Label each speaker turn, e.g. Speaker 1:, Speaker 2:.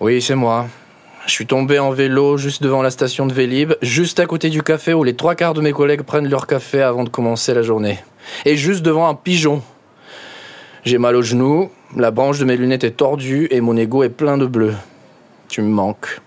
Speaker 1: Oui, c'est moi. Je suis tombé en vélo juste devant la station de Vélib, juste à côté du café où les trois quarts de mes collègues prennent leur café avant de commencer la journée. Et juste devant un pigeon. J'ai mal au genou, la branche de mes lunettes est tordue et mon ego est plein de bleu. Tu me manques.